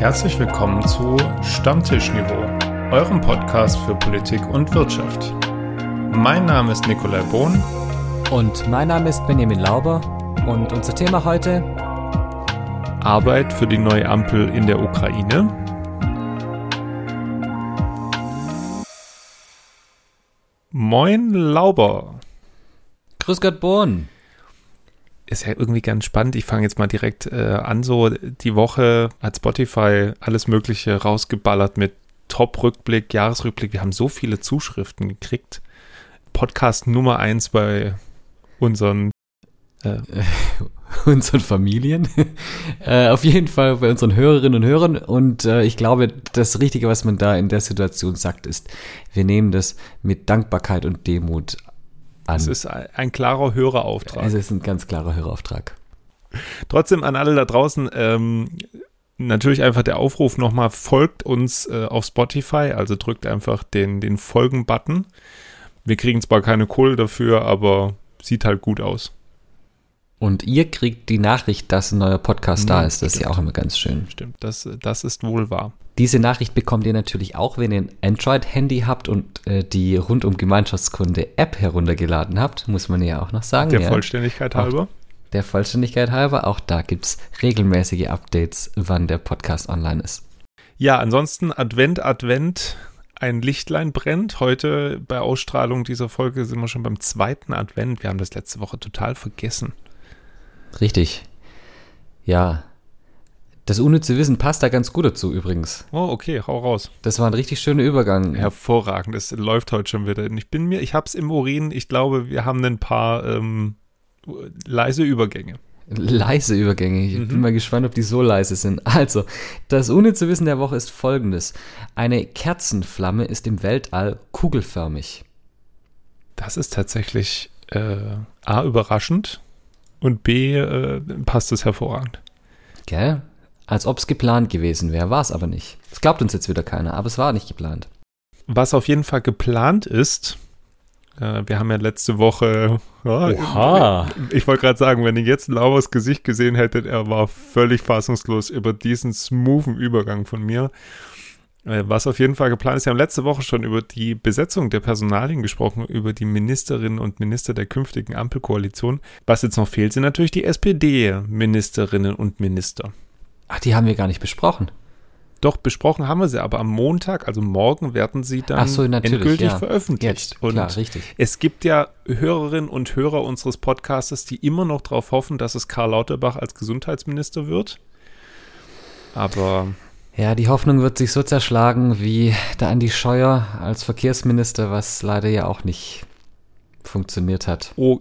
Herzlich willkommen zu Stammtischniveau, eurem Podcast für Politik und Wirtschaft. Mein Name ist Nikolai Bohn. Und mein Name ist Benjamin Lauber. Und unser Thema heute? Arbeit für die neue Ampel in der Ukraine. Moin Lauber. Grüß Gott Bohn ist ja irgendwie ganz spannend. Ich fange jetzt mal direkt äh, an. So, die Woche hat Spotify alles Mögliche rausgeballert mit Top-Rückblick, Jahresrückblick. Wir haben so viele Zuschriften gekriegt. Podcast Nummer eins bei unseren äh, unseren Familien. äh, auf jeden Fall bei unseren Hörerinnen und Hörern. Und äh, ich glaube, das Richtige, was man da in der Situation sagt, ist, wir nehmen das mit Dankbarkeit und Demut an. Es ist ein, klarer Hörerauftrag. Es ist ein ganz klarer Hörerauftrag. Trotzdem an alle da draußen, ähm, natürlich einfach der Aufruf nochmal, folgt uns äh, auf Spotify, also drückt einfach den, den Folgen-Button. Wir kriegen zwar keine Kohle dafür, aber sieht halt gut aus. Und ihr kriegt die Nachricht, dass ein neuer Podcast ja, da ist. Das stimmt. ist ja auch immer ganz schön. Stimmt, das, das ist wohl wahr. Diese Nachricht bekommt ihr natürlich auch, wenn ihr ein Android-Handy habt und äh, die rundum Gemeinschaftskunde App heruntergeladen habt, muss man ja auch noch sagen. Der ja. Vollständigkeit halber. Der Vollständigkeit halber, auch da gibt es regelmäßige Updates, wann der Podcast online ist. Ja, ansonsten Advent, Advent, ein Lichtlein brennt. Heute bei Ausstrahlung dieser Folge sind wir schon beim zweiten Advent. Wir haben das letzte Woche total vergessen. Richtig. Ja. Das unnütze Wissen passt da ganz gut dazu übrigens. Oh, okay, hau raus. Das war ein richtig schöner Übergang. Hervorragend, das läuft heute schon wieder. Ich bin mir, ich hab's im Urin, ich glaube, wir haben ein paar ähm, leise Übergänge. Leise Übergänge. Ich mhm. bin mal gespannt, ob die so leise sind. Also, das unnütze Wissen der Woche ist folgendes. Eine Kerzenflamme ist im Weltall kugelförmig. Das ist tatsächlich äh, A, überraschend und B äh, passt es hervorragend. Gell? Als ob es geplant gewesen wäre, war es aber nicht. Das glaubt uns jetzt wieder keiner, aber es war nicht geplant. Was auf jeden Fall geplant ist, äh, wir haben ja letzte Woche. Oh, Oha! Ich, ich wollte gerade sagen, wenn ihr jetzt Laubers Gesicht gesehen hättet, er war völlig fassungslos über diesen smoothen Übergang von mir. Äh, was auf jeden Fall geplant ist, wir haben letzte Woche schon über die Besetzung der Personalien gesprochen, über die Ministerinnen und Minister der künftigen Ampelkoalition. Was jetzt noch fehlt, sind natürlich die SPD-Ministerinnen und Minister. Ach, die haben wir gar nicht besprochen. Doch, besprochen haben wir sie, aber am Montag, also morgen, werden sie dann so, endgültig ja. veröffentlicht. Jetzt, klar, und richtig. es gibt ja Hörerinnen und Hörer unseres Podcastes, die immer noch darauf hoffen, dass es Karl Lauterbach als Gesundheitsminister wird. Aber ja, die Hoffnung wird sich so zerschlagen wie der Andi Scheuer als Verkehrsminister, was leider ja auch nicht funktioniert hat. Oh,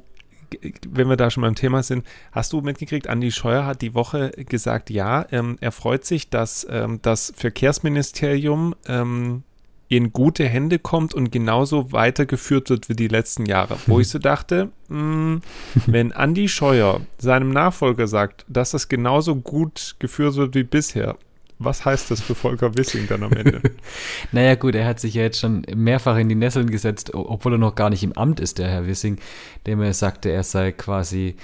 wenn wir da schon beim Thema sind, hast du mitgekriegt, Andi Scheuer hat die Woche gesagt, ja, ähm, er freut sich, dass ähm, das Verkehrsministerium ähm, in gute Hände kommt und genauso weitergeführt wird wie die letzten Jahre. Wo ich so dachte, mh, hm, wenn Andi Scheuer seinem Nachfolger sagt, dass das genauso gut geführt wird wie bisher, was heißt das für Volker Wissing dann am Ende? naja, gut, er hat sich ja jetzt schon mehrfach in die Nesseln gesetzt, obwohl er noch gar nicht im Amt ist, der Herr Wissing, dem er sagte, er sei quasi.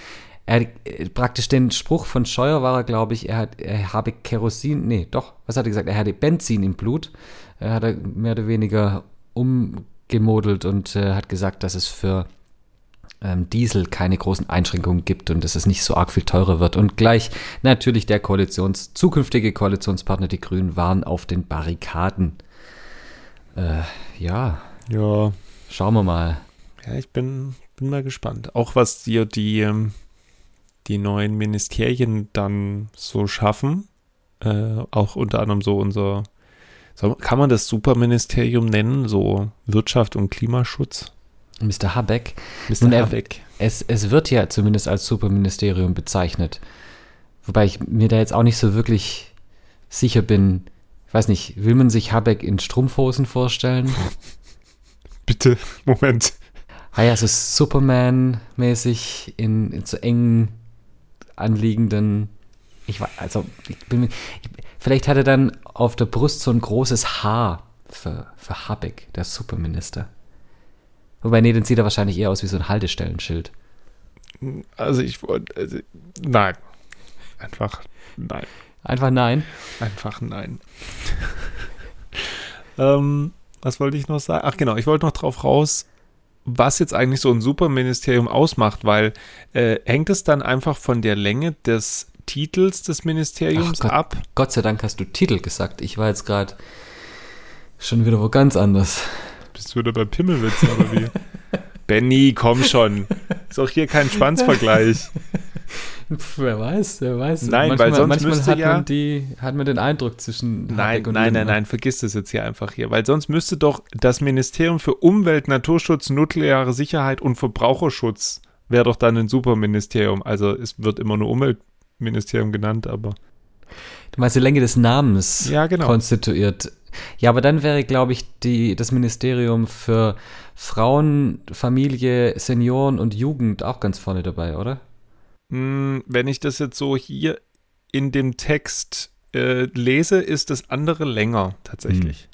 Er äh, praktisch den Spruch von Scheuer war er, glaube ich, er, hat, er habe Kerosin, nee, doch, was hat er gesagt? Er hatte Benzin im Blut. Er hat er mehr oder weniger umgemodelt und äh, hat gesagt, dass es für Diesel keine großen Einschränkungen gibt und dass es nicht so arg viel teurer wird. Und gleich natürlich der Koalitions, zukünftige Koalitionspartner, die Grünen, waren auf den Barrikaden. Äh, ja. Ja. Schauen wir mal. Ja, ich bin, bin mal gespannt. Auch was dir die, ähm, die neuen Ministerien dann so schaffen. Äh, auch unter anderem so unser, kann man das Superministerium nennen, so Wirtschaft und Klimaschutz? Mr. Habeck. Mr. Er, Habeck. Es, es wird ja zumindest als Superministerium bezeichnet. Wobei ich mir da jetzt auch nicht so wirklich sicher bin. Ich weiß nicht, will man sich Habeck in Strumpfhosen vorstellen? Bitte, Moment. Ah ja, so Superman-mäßig in, in so engen anliegenden. Ich weiß, also, ich bin mir, ich, vielleicht hat er dann auf der Brust so ein großes Haar für, für Habeck, der Superminister. Wobei, nee, dann sieht er wahrscheinlich eher aus wie so ein Haltestellenschild. Also ich wollte, also, nein. Einfach nein. Einfach nein. Einfach nein. ähm, was wollte ich noch sagen? Ach genau, ich wollte noch drauf raus, was jetzt eigentlich so ein Superministerium ausmacht, weil äh, hängt es dann einfach von der Länge des Titels des Ministeriums Gott, ab? Gott sei Dank hast du Titel gesagt. Ich war jetzt gerade schon wieder wo ganz anders. Bist du wieder bei Pimmelwitzen oder wie? Benny, komm schon. Ist auch hier kein Schwanzvergleich. Wer weiß, wer weiß. Nein, manchmal, weil sonst manchmal müsste hat ja- man die, hat man den Eindruck zwischen Nein, nein, nein, Lindner. nein, vergiss das jetzt hier einfach hier, weil sonst müsste doch das Ministerium für Umwelt, Naturschutz, nukleare Sicherheit und Verbraucherschutz wäre doch dann ein Superministerium. Also es wird immer nur Umweltministerium genannt, aber Du meinst die Länge des Namens Ja, genau. konstituiert. Ja, aber dann wäre, glaube ich, die, das Ministerium für Frauen, Familie, Senioren und Jugend auch ganz vorne dabei, oder? mh, wenn ich das jetzt so hier in dem Text äh, lese, ist das andere länger tatsächlich.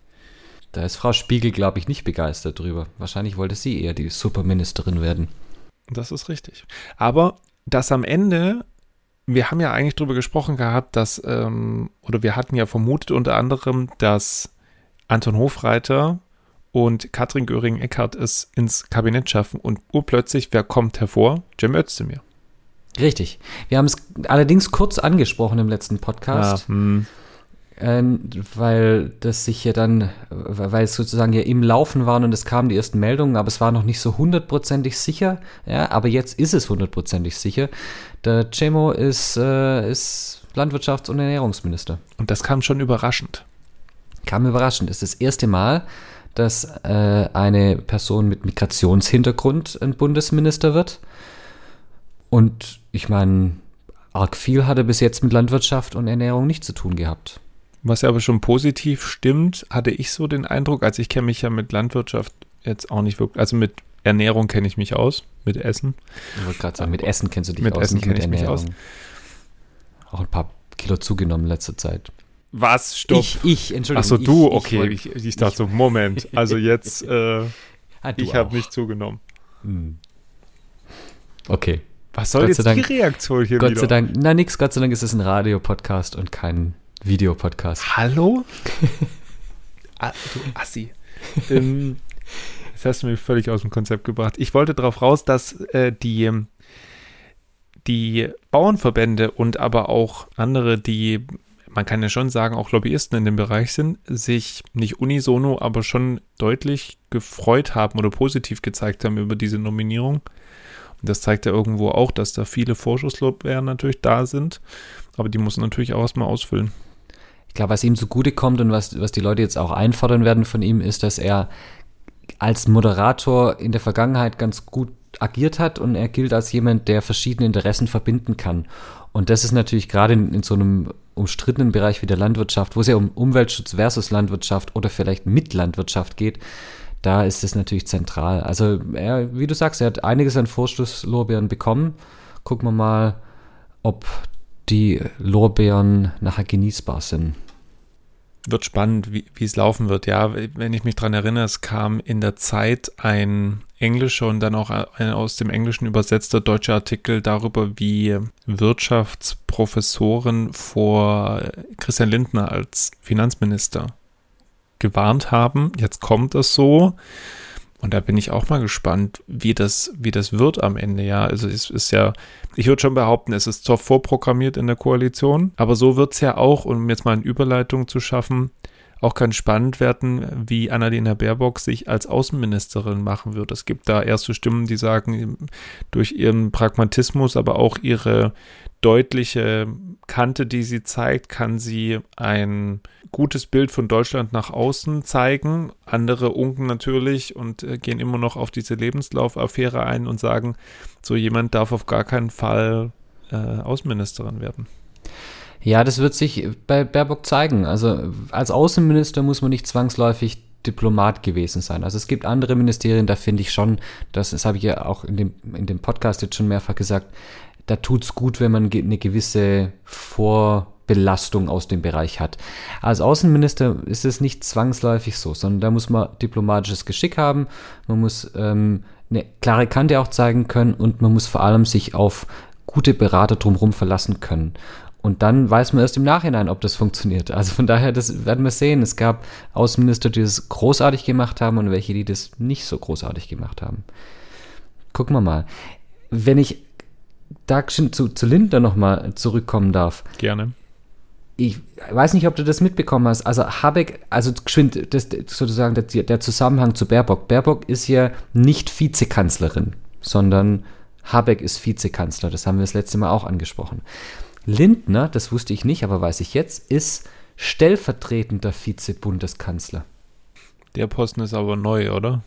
Da ist Frau Spiegel, glaube ich, nicht begeistert drüber. Wahrscheinlich wollte sie eher die Superministerin werden. Das ist richtig. Aber das am Ende, wir haben ja eigentlich drüber gesprochen gehabt, dass, ähm, oder wir hatten ja vermutet unter anderem, dass Anton Hofreiter und Katrin Göring-Eckardt es ins Kabinett schaffen und urplötzlich, wer kommt hervor? Cem Özdemir. Richtig. Wir haben es allerdings kurz angesprochen im letzten Podcast. hm. Ähm, weil das sich ja dann, weil es sozusagen ja im Laufen waren und es kamen die ersten Meldungen, aber es war noch nicht so hundertprozentig sicher. Ja, aber jetzt ist es hundertprozentig sicher. Der Cemo ist, äh, ist Landwirtschafts- und Ernährungsminister. Und das kam schon überraschend. Kam überraschend. Es ist das erste Mal, dass äh, eine Person mit Migrationshintergrund ein Bundesminister wird. Und ich meine, arg viel hat er bis jetzt mit Landwirtschaft und Ernährung nicht zu tun gehabt. Was ja aber schon positiv stimmt, hatte ich so den Eindruck, als ich kenne mich ja mit Landwirtschaft jetzt auch nicht wirklich, also mit Ernährung kenne ich mich aus, mit Essen. Ich wollte gerade sagen, mit Essen kennst du dich Mit aus, Essen mit kenn ich mich aus. Ernährung. Auch ein paar Kilo zugenommen in letzter Zeit. Was? Stopp. Ich, ich, Entschuldigung. Achso, ich, du, ich okay. wollt- Ich, ich, dachte so, Moment. Also jetzt, äh, Ah, ich habe nicht zugenommen. Hm. Okay. Was soll Gott jetzt Dank- die Reaktion hier Gott wieder? sei Dank, na nix, Gott sei Dank ist es ein Radiopodcast und kein Videopodcast. Hallo? ah, du Assi. ähm, das hast du mich völlig aus dem Konzept gebracht. Ich wollte darauf raus, dass äh, die, die Bauernverbände und aber auch andere, die, man kann ja schon sagen, auch Lobbyisten in dem Bereich sind, sich nicht unisono, aber schon deutlich gefreut haben oder positiv gezeigt haben über diese Nominierung. Und das zeigt ja irgendwo auch, dass da viele Vorschusslorbeeren natürlich da sind. Aber die muss natürlich auch erstmal ausfüllen. Ich glaube, was ihm zugute kommt und was, was die Leute jetzt auch einfordern werden von ihm, ist, dass er als Moderator in der Vergangenheit ganz gut agiert hat und er gilt als jemand, der verschiedene Interessen verbinden kann. Und das ist natürlich gerade in, in so einem umstrittenen Bereich wie der Landwirtschaft, wo es ja um Umweltschutz versus Landwirtschaft oder vielleicht mit Landwirtschaft geht, da ist es natürlich zentral. Also, er, wie du sagst, er hat einiges an Vorschusslorbeeren bekommen. Gucken wir mal, ob die Lorbeeren nachher genießbar sind. Wird spannend, wie, es laufen wird. Ja, wenn ich mich dran erinnere, es kam in der Zeit ein englischer und dann auch ein aus dem Englischen übersetzter deutscher Artikel darüber, wie Wirtschaftsprofessoren vor Christian Lindner als Finanzminister gewarnt haben. Jetzt kommt es so. Und da bin ich auch mal gespannt, wie das, wie das wird am Ende, ja. Also es ist ja, ich würde schon behaupten, es ist zwar vorprogrammiert in der Koalition, aber so wird es ja auch, um jetzt mal eine Überleitung zu schaffen, auch ganz spannend werden, wie Annalena Baerbock sich als Außenministerin machen wird. Es gibt da erste Stimmen, die sagen, durch ihren Pragmatismus, aber auch ihre deutliche Kante, die sie zeigt, kann sie ein gutes Bild von Deutschland nach außen zeigen. Andere unken natürlich und äh, gehen immer noch auf diese Lebenslaufaffäre ein und sagen, so jemand darf auf gar keinen Fall äh, Außenministerin werden. Ja, das wird sich bei Baerbock zeigen. Also als Außenminister muss man nicht zwangsläufig Diplomat gewesen sein. Also es gibt andere Ministerien, da finde ich schon, das, das habe ich ja auch in dem, in dem Podcast jetzt schon mehrfach gesagt, da tut's gut, wenn man eine gewisse Vorbelastung aus dem Bereich hat. Als Außenminister ist es nicht zwangsläufig so, sondern da muss man diplomatisches Geschick haben, man muss ähm, eine klare Kante auch zeigen können und man muss vor allem sich auf gute Berater drumherum verlassen können. Und dann weiß man erst im Nachhinein, ob das funktioniert. Also von daher, das werden wir sehen. Es gab Außenminister, die das großartig gemacht haben und welche, die das nicht so großartig gemacht haben. Gucken wir mal. Wenn ich da zu, zu Lindner nochmal zurückkommen darf. Gerne. Ich weiß nicht, ob du das mitbekommen hast. Also Habeck, also geschwind, das sozusagen der, der Zusammenhang zu Baerbock. Baerbock ist ja nicht Vizekanzlerin, sondern Habeck ist Vizekanzler. Das haben wir das letzte Mal auch angesprochen. Lindner, das wusste ich nicht, aber weiß ich jetzt, ist stellvertretender Vize-Bundeskanzler. Der Posten ist aber neu, oder?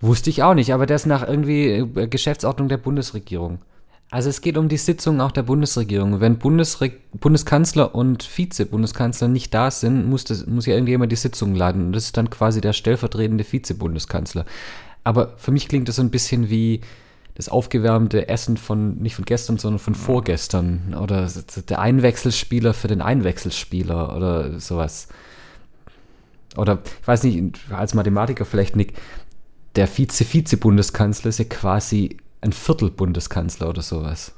Wusste ich auch nicht, aber der ist nach irgendwie äh, Geschäftsordnung der Bundesregierung. Also es geht um die Sitzung auch der Bundesregierung. Wenn Bundesre Bundeskanzler und Vize-Bundeskanzler nicht da sind, muss, das, muss ja irgendjemand die Sitzung leiten. Und das ist dann quasi der stellvertretende Vize-Bundeskanzler. Aber für mich klingt das so ein bisschen wie das aufgewärmte Essen von, nicht von gestern, sondern von vorgestern. Oder der Einwechselspieler für den Einwechselspieler oder sowas. Oder, ich weiß nicht, als Mathematiker vielleicht, Nick, der Vize-Vize-Bundeskanzler ist ja quasi ein Viertel-Bundeskanzler oder sowas.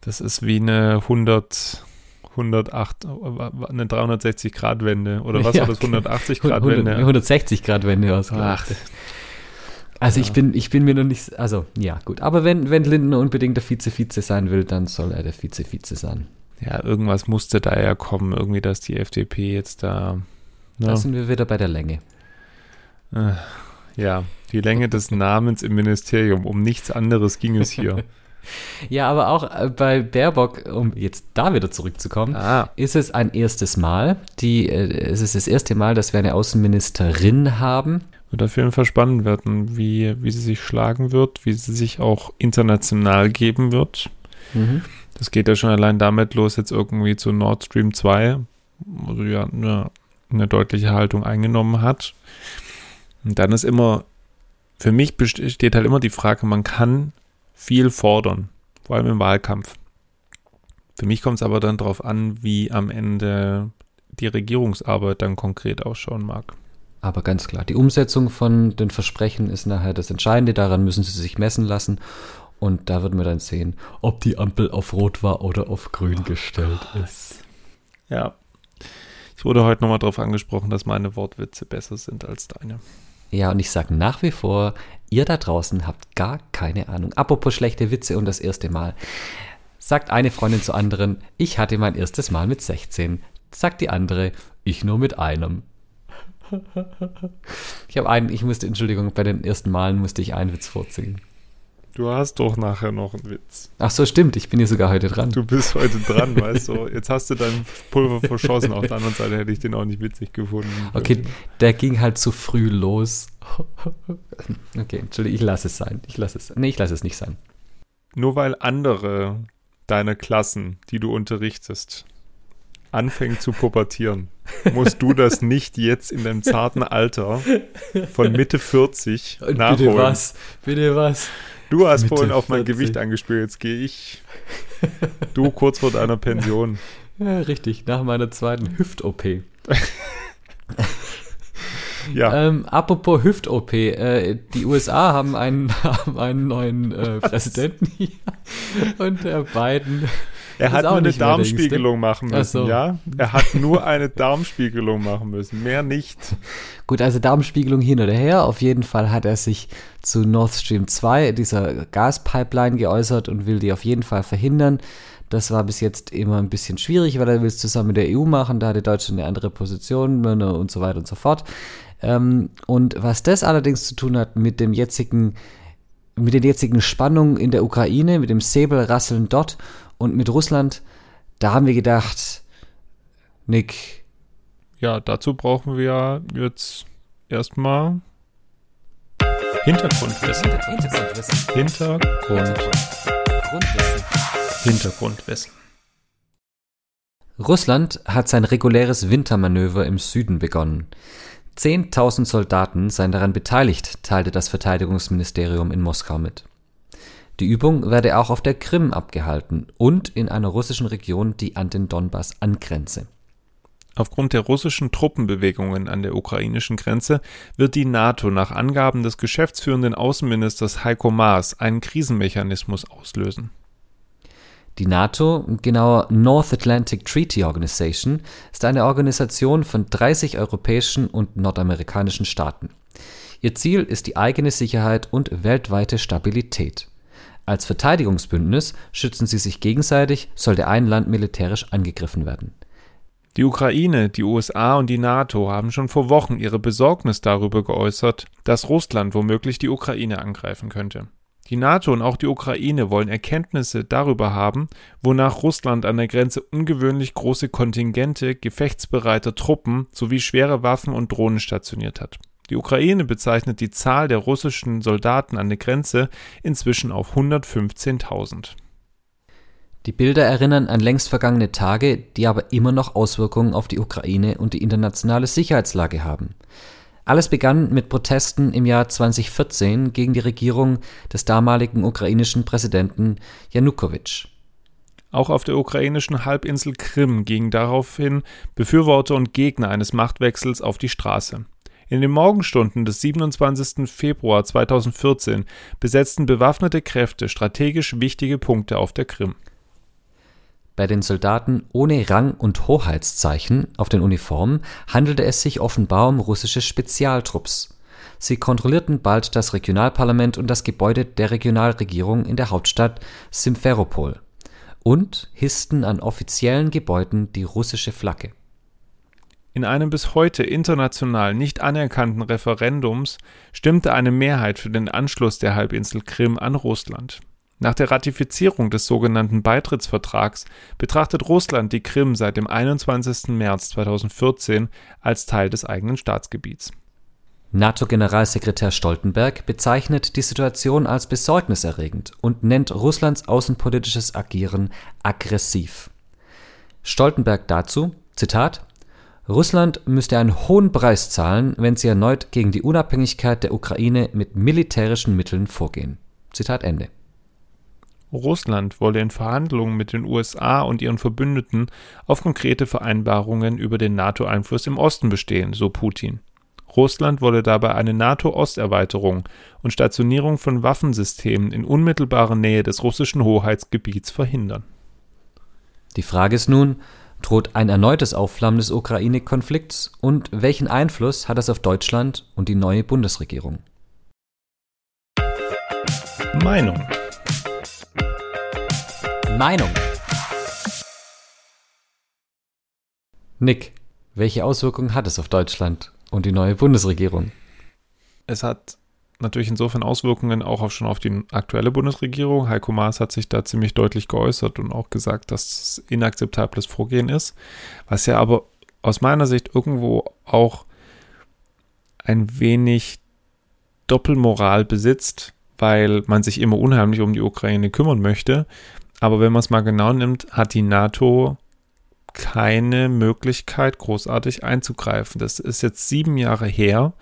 Das ist wie eine 100, 108, eine 360-Grad-Wende. Oder was ja, war das? 180-Grad-Wende? 160-Grad-Wende ausgemacht. Also ja. ich bin, ich bin mir noch nicht, also ja gut. Aber wenn, wenn Lindner unbedingt der Vize-Vize sein will, dann soll er der Vize-Vize sein. Ja, irgendwas musste da ja kommen, irgendwie, dass die FDP jetzt da. Ne? Da sind wir wieder bei der Länge. Äh, ja, die Länge des Namens im Ministerium. Um nichts anderes ging es hier. Ja, aber auch äh, bei Baerbock, um jetzt da wieder zurückzukommen, ah. ist es ein erstes Mal. Die, äh, es ist das erste Mal, dass wir eine Außenministerin haben. Wird auf jeden Fall spannend werden, wie, wie sie sich schlagen wird, wie sie sich auch international geben wird. Mhm. Das geht ja schon allein damit los, jetzt irgendwie zu Nord Stream 2, wo sie ja eine, eine deutliche Haltung eingenommen hat. Und dann ist immer, für mich besteht halt immer die Frage, man kann viel fordern, vor allem im Wahlkampf. Für mich kommt es aber dann darauf an, wie am Ende die Regierungsarbeit dann konkret ausschauen mag. Aber ganz klar, die Umsetzung von den Versprechen ist nachher das Entscheidende. Daran müssen sie sich messen lassen. Und da wird man dann sehen, ob die Ampel auf Rot war oder auf Grün gestellt ist. Ja. Ich wurde heute nochmal darauf angesprochen, dass meine Wortwitze besser sind als deine. Ja, und ich sage nach wie vor, ihr da draußen habt gar keine Ahnung. Apropos schlechte Witze und das erste Mal. Sagt eine Freundin zur anderen, ich hatte mein erstes Mal mit 16. Sagt die andere, ich nur mit einem. Ich habe einen, ich musste, Entschuldigung, bei den ersten Malen musste ich einen Witz vorziehen. Du hast doch nachher noch einen Witz. Ach so, stimmt, ich bin hier sogar heute dran. Du bist heute dran, weißt du. Jetzt hast du dein Pulver verschossen. Auf der anderen Seite hätte ich den auch nicht witzig gefunden. Okay, der ging halt zu früh los. Okay, Entschuldigung, ich lasse es sein. Ich lasse es. Nee, ich lasse es nicht sein. Nur weil andere deine Klassen, die du unterrichtest, anfängt zu pubertieren, musst du das nicht jetzt in deinem zarten Alter von Mitte 40 Und nachholen. Bitte was? Bitte was? Du hast Mitte vorhin auf mein Gewicht angespielt, jetzt gehe ich. Du kurz vor deiner Pension. Ja, richtig, nach meiner zweiten Hüft-OP. ja. Ähm, apropos Hüft-OP, äh, die USA haben einen, haben einen neuen äh, Präsidenten hier und der Biden er hat nur eine Darmspiegelung machen müssen, so. ja? Er hat nur eine Darmspiegelung machen müssen, mehr nicht. Gut, also Darmspiegelung hin oder her. Auf jeden Fall hat er sich zu Nord Stream 2, dieser Gaspipeline, geäußert und will die auf jeden Fall verhindern. Das war bis jetzt immer ein bisschen schwierig, weil er will es zusammen mit der EU machen. Da hatte Deutschland eine andere Position und so weiter und so fort. Ähm, und was das allerdings zu tun hat mit dem jetzigen mit den jetzigen Spannungen in der Ukraine, mit dem Säbelrasseln dort und mit Russland, da haben wir gedacht, Nick. Ja, dazu brauchen wir jetzt erstmal Hintergrundwissen. Hintergrundwissen. Hintergrundwissen. Hintergrundwissen. Russland hat sein reguläres Wintermanöver im Süden begonnen. 10.000 Soldaten seien daran beteiligt, teilte das Verteidigungsministerium in Moskau mit. Die Übung werde auch auf der Krim abgehalten und in einer russischen Region, die an den Donbass angrenze. Aufgrund der russischen Truppenbewegungen an der ukrainischen Grenze wird die NATO nach Angaben des geschäftsführenden Außenministers Heiko Maas einen Krisenmechanismus auslösen. Die NATO, genauer North Atlantic Treaty Organization, ist eine Organisation von 30 europäischen und nordamerikanischen Staaten. Ihr Ziel ist die eigene Sicherheit und weltweite Stabilität. Als Verteidigungsbündnis schützen sie sich gegenseitig, sollte ein Land militärisch angegriffen werden. Die Ukraine, die USA und die NATO haben schon vor Wochen ihre Besorgnis darüber geäußert, dass Russland womöglich die Ukraine angreifen könnte. Die NATO und auch die Ukraine wollen Erkenntnisse darüber haben, wonach Russland an der Grenze ungewöhnlich große Kontingente gefechtsbereiter Truppen sowie schwere Waffen und Drohnen stationiert hat. Die Ukraine bezeichnet die Zahl der russischen Soldaten an der Grenze inzwischen auf 115.000. Die Bilder erinnern an längst vergangene Tage, die aber immer noch Auswirkungen auf die Ukraine und die internationale Sicherheitslage haben. Alles begann mit Protesten im Jahr 2014 gegen die Regierung des damaligen ukrainischen Präsidenten Janukowitsch. Auch auf der ukrainischen Halbinsel Krim gingen daraufhin Befürworter und Gegner eines Machtwechsels auf die Straße. In den Morgenstunden des 27. Februar 2014 besetzten bewaffnete Kräfte strategisch wichtige Punkte auf der Krim. Bei den Soldaten ohne Rang- und Hoheitszeichen auf den Uniformen handelte es sich offenbar um russische Spezialtrupps. Sie kontrollierten bald das Regionalparlament und das Gebäude der Regionalregierung in der Hauptstadt Simferopol und hissten an offiziellen Gebäuden die russische Flagge. In einem bis heute international nicht anerkannten Referendums stimmte eine Mehrheit für den Anschluss der Halbinsel Krim an Russland. Nach der Ratifizierung des sogenannten Beitrittsvertrags betrachtet Russland die Krim seit dem 21. März 2014 als Teil des eigenen Staatsgebiets. NATO-Generalsekretär Stoltenberg bezeichnet die Situation als besorgniserregend und nennt Russlands außenpolitisches Agieren aggressiv. Stoltenberg dazu, Zitat, Russland müsste einen hohen Preis zahlen, wenn sie erneut gegen die Unabhängigkeit der Ukraine mit militärischen Mitteln vorgehen. Zitat Ende. Russland wolle in Verhandlungen mit den USA und ihren Verbündeten auf konkrete Vereinbarungen über den NATO-Einfluss im Osten bestehen, so Putin. Russland wolle dabei eine NATO-Osterweiterung und Stationierung von Waffensystemen in unmittelbarer Nähe des russischen Hoheitsgebiets verhindern. Die Frage ist nun, droht ein erneutes Aufflammen des Ukraine-Konflikts und welchen Einfluss hat das auf Deutschland und die neue Bundesregierung? Meinung Meinung. Nick, welche Auswirkungen hat es auf Deutschland und die neue Bundesregierung? Es hat natürlich insofern Auswirkungen auch auf, schon auf die aktuelle Bundesregierung. Heiko Maas hat sich da ziemlich deutlich geäußert und auch gesagt, dass es inakzeptables Vorgehen ist, was ja aber aus meiner Sicht irgendwo auch ein wenig Doppelmoral besitzt, weil man sich immer unheimlich um die Ukraine kümmern möchte, aber wenn man es mal genau nimmt, hat die NATO keine Möglichkeit, großartig einzugreifen. Das ist jetzt sieben Jahre her.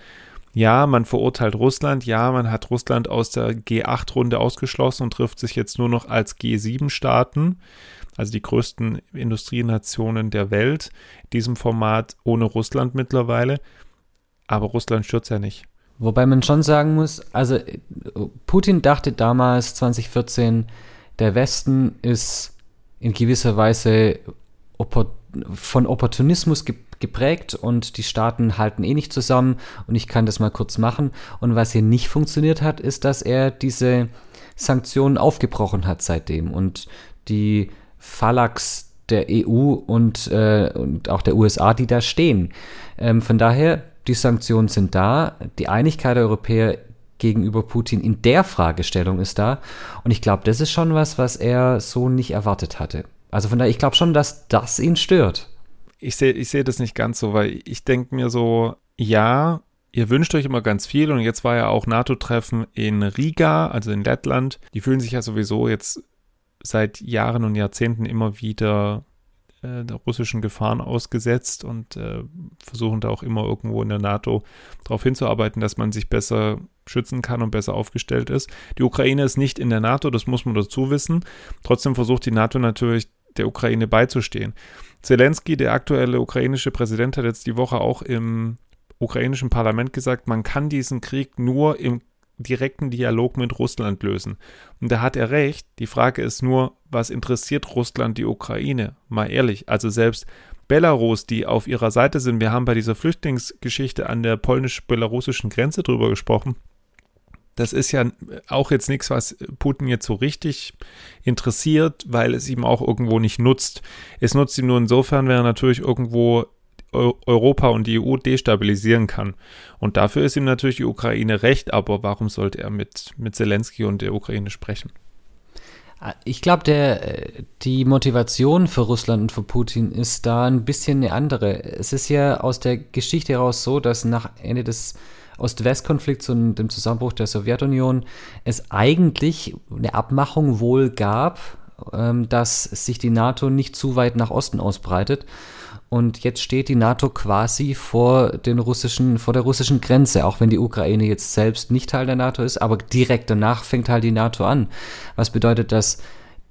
Ja, man verurteilt Russland. Ja, man hat Russland aus der G8-Runde ausgeschlossen und trifft sich jetzt nur noch als G7-Staaten, also die größten Industrienationen der Welt, in diesem Format ohne Russland mittlerweile. Aber Russland stürzt ja nicht. Wobei man schon sagen muss, also Putin dachte damals 2014, der Westen ist in gewisser Weise von Opportunismus geprägt und die Staaten halten eh nicht zusammen und ich kann das mal kurz machen. Und was hier nicht funktioniert hat, ist, dass er diese Sanktionen aufgebrochen hat seitdem und die Phalanx der EU und, äh, und auch der USA, die da stehen. Ähm, von daher, die Sanktionen sind da. Die Einigkeit der Europäer gegenüber Putin in der Fragestellung ist da. Und ich glaube, das ist schon was, was er so nicht erwartet hatte. Also von daher, ich glaube schon, dass das ihn stört. Ich sehe ich seh das nicht ganz so, weil ich denke mir so, ja, ihr wünscht euch immer ganz viel und jetzt war ja auch NATO-Treffen in Riga, also in Lettland. Die fühlen sich ja sowieso jetzt seit Jahren und Jahrzehnten immer wieder äh, russischen Gefahren ausgesetzt und äh, versuchen da auch immer irgendwo in der NATO darauf hinzuarbeiten, dass man sich besser schützen kann und besser aufgestellt ist. Die Ukraine ist nicht in der NATO, das muss man dazu wissen. Trotzdem versucht die NATO natürlich der Ukraine beizustehen. Zelensky, der aktuelle ukrainische Präsident, hat jetzt die Woche auch im ukrainischen Parlament gesagt, man kann diesen Krieg nur im direkten Dialog mit Russland lösen. Und da hat er recht. Die Frage ist nur, was interessiert Russland die Ukraine? Mal ehrlich. Also selbst Belarus, die auf ihrer Seite sind, wir haben bei dieser Flüchtlingsgeschichte an der polnisch-belarussischen Grenze drüber gesprochen. Das ist ja auch jetzt nichts, was Putin jetzt so richtig interessiert, weil es ihm auch irgendwo nicht nutzt. Es nutzt ihm nur insofern, wenn er natürlich irgendwo Europa und die EU destabilisieren kann. Und dafür ist ihm natürlich die Ukraine recht, aber warum sollte er mit, mit Zelensky und der Ukraine sprechen? Ich glaube, die Motivation für Russland und für Putin ist da ein bisschen eine andere. Es ist ja aus der Geschichte heraus so, dass nach Ende des Ost-West-Konflikts und dem Zusammenbruch der Sowjetunion es eigentlich eine Abmachung wohl gab, ähm, dass sich die NATO nicht zu weit nach Osten ausbreitet. Und jetzt steht die NATO quasi vor, den russischen, vor der russischen Grenze, auch wenn die Ukraine jetzt selbst nicht Teil der NATO ist, aber direkt danach fängt halt die NATO an. Was bedeutet, dass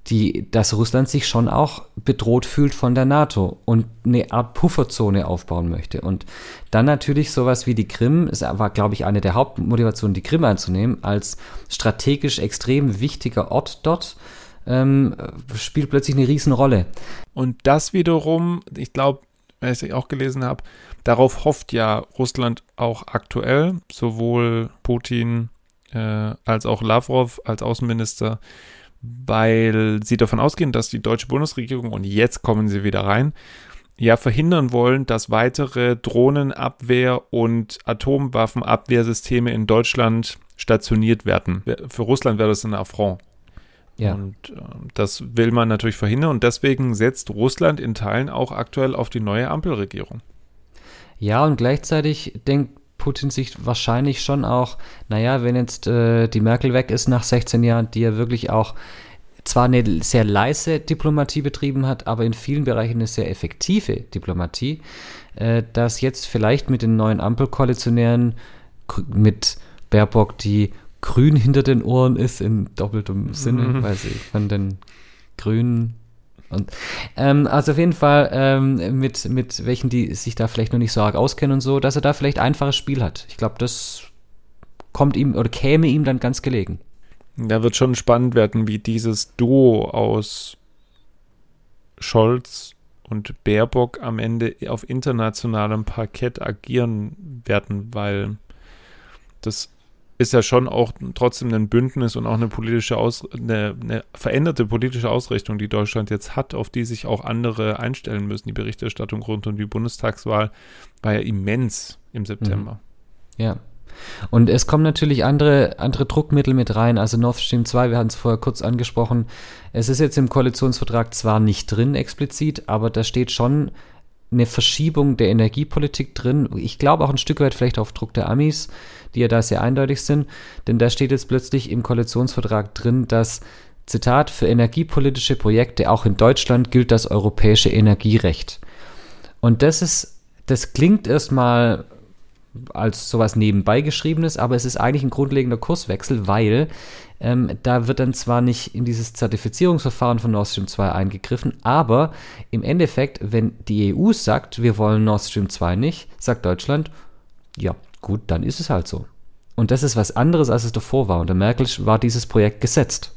die, dass Russland sich schon auch bedroht fühlt von der NATO und eine Art Pufferzone aufbauen möchte. Und dann natürlich sowas wie die Krim, es war, glaube ich, eine der Hauptmotivationen, die Krim einzunehmen, als strategisch extrem wichtiger Ort dort, ähm, spielt plötzlich eine Riesenrolle. Und das wiederum, ich glaube, was ich auch gelesen habe, darauf hofft ja Russland auch aktuell, sowohl Putin äh, als auch Lavrov als Außenminister, weil sie davon ausgehen, dass die deutsche Bundesregierung, und jetzt kommen sie wieder rein, ja verhindern wollen, dass weitere Drohnenabwehr- und Atomwaffenabwehrsysteme in Deutschland stationiert werden. Für Russland wäre das ein Affront. Ja. Und äh, das will man natürlich verhindern und deswegen setzt Russland in Teilen auch aktuell auf die neue Ampelregierung. Ja, und gleichzeitig denkt Putin sich wahrscheinlich schon auch, naja, wenn jetzt äh, die Merkel weg ist nach 16 Jahren, die ja wirklich auch zwar eine sehr leise Diplomatie betrieben hat, aber in vielen Bereichen eine sehr effektive Diplomatie, äh, dass jetzt vielleicht mit den neuen Ampelkoalitionären, mit Baerbock, die grün hinter den Ohren ist, in doppeltem Sinne, mhm. weil sie von den Grünen und, ähm, also auf jeden Fall ähm, mit, mit welchen, die sich da vielleicht noch nicht so arg auskennen und so, dass er da vielleicht einfaches Spiel hat. Ich glaube, das kommt ihm oder käme ihm dann ganz gelegen. Da wird schon spannend werden, wie dieses Duo aus Scholz und Baerbock am Ende auf internationalem Parkett agieren werden, weil das ist ja schon auch trotzdem ein Bündnis und auch eine politische Aus eine, eine, veränderte politische Ausrichtung, die Deutschland jetzt hat, auf die sich auch andere einstellen müssen. Die Berichterstattung rund um die Bundestagswahl war ja immens im September. Mhm. Ja. Und es kommen natürlich andere, andere Druckmittel mit rein, also Nord Stream 2, wir hatten es vorher kurz angesprochen. Es ist jetzt im Koalitionsvertrag zwar nicht drin explizit, aber da steht schon eine Verschiebung der Energiepolitik drin. Ich glaube auch ein Stück weit vielleicht auf Druck der Amis die ja da sehr eindeutig sind, denn da steht jetzt plötzlich im Koalitionsvertrag drin, dass Zitat, für energiepolitische Projekte auch in Deutschland gilt das europäische Energierecht. Und das ist, das klingt erstmal als sowas nebenbei geschriebenes, aber es ist eigentlich ein grundlegender Kurswechsel, weil ähm, da wird dann zwar nicht in dieses Zertifizierungsverfahren von Nord Stream 2 eingegriffen, aber im Endeffekt, wenn die EU sagt, wir wollen Nord Stream 2 nicht, sagt Deutschland, ja, gut, dann ist es halt so. Und das ist was anderes, als es davor war. Unter Merkel war dieses Projekt gesetzt.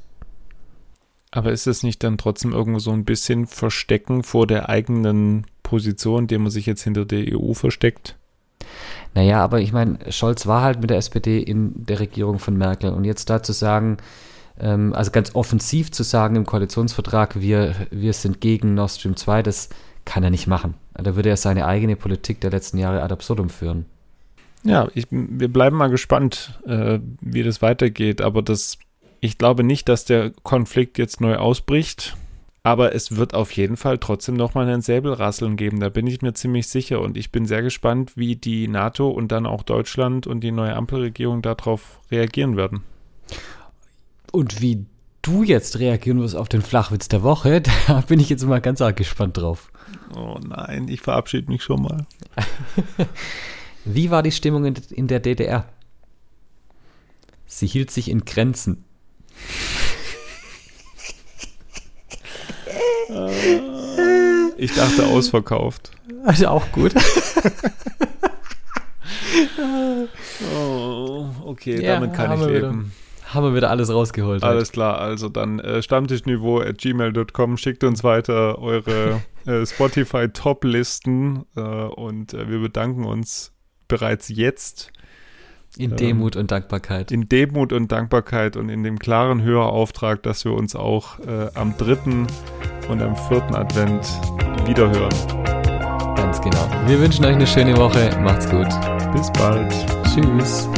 Aber ist es nicht dann trotzdem irgendwo so ein bisschen Verstecken vor der eigenen Position, indem man sich jetzt hinter der EU versteckt? Naja, aber ich meine, Scholz war halt mit der SPD in der Regierung von Merkel. Und jetzt da zu sagen, ähm, also ganz offensiv zu sagen im Koalitionsvertrag, wir, wir sind gegen Nord Stream 2, das kann er nicht machen. Da würde er seine eigene Politik der letzten Jahre ad absurdum führen. Ja, ich, wir bleiben mal gespannt, äh, wie das weitergeht. Aber das, ich glaube nicht, dass der Konflikt jetzt neu ausbricht. Aber es wird auf jeden Fall trotzdem nochmal ein Säbelrasseln geben. Da bin ich mir ziemlich sicher. Und ich bin sehr gespannt, wie die NATO und dann auch Deutschland und die neue Ampelregierung darauf reagieren werden. Und wie du jetzt reagieren wirst auf den Flachwitz der Woche, da bin ich jetzt mal ganz arg gespannt drauf. Oh nein, ich verabschiede mich schon mal. Wie war die Stimmung in, der DDR? Sie hielt sich in Grenzen. ich dachte ausverkauft. Also auch gut. oh, okay, Ja, damit kann ich wieder. leben. Haben wir wieder alles rausgeholt. Alles klar, also dann äh, stammtischniveau at gmail.com, schickt uns weiter eure äh, Spotify-Top-Listen äh, und äh, wir bedanken uns bereits jetzt In ähm, Demut und Dankbarkeit. in Demut und Dankbarkeit und in dem klaren Hörerauftrag, dass wir uns auch äh, am dritten und am vierten Advent wiederhören. Ganz genau. Wir wünschen euch eine schöne Woche. Macht's gut. Bis bald. Tschüss.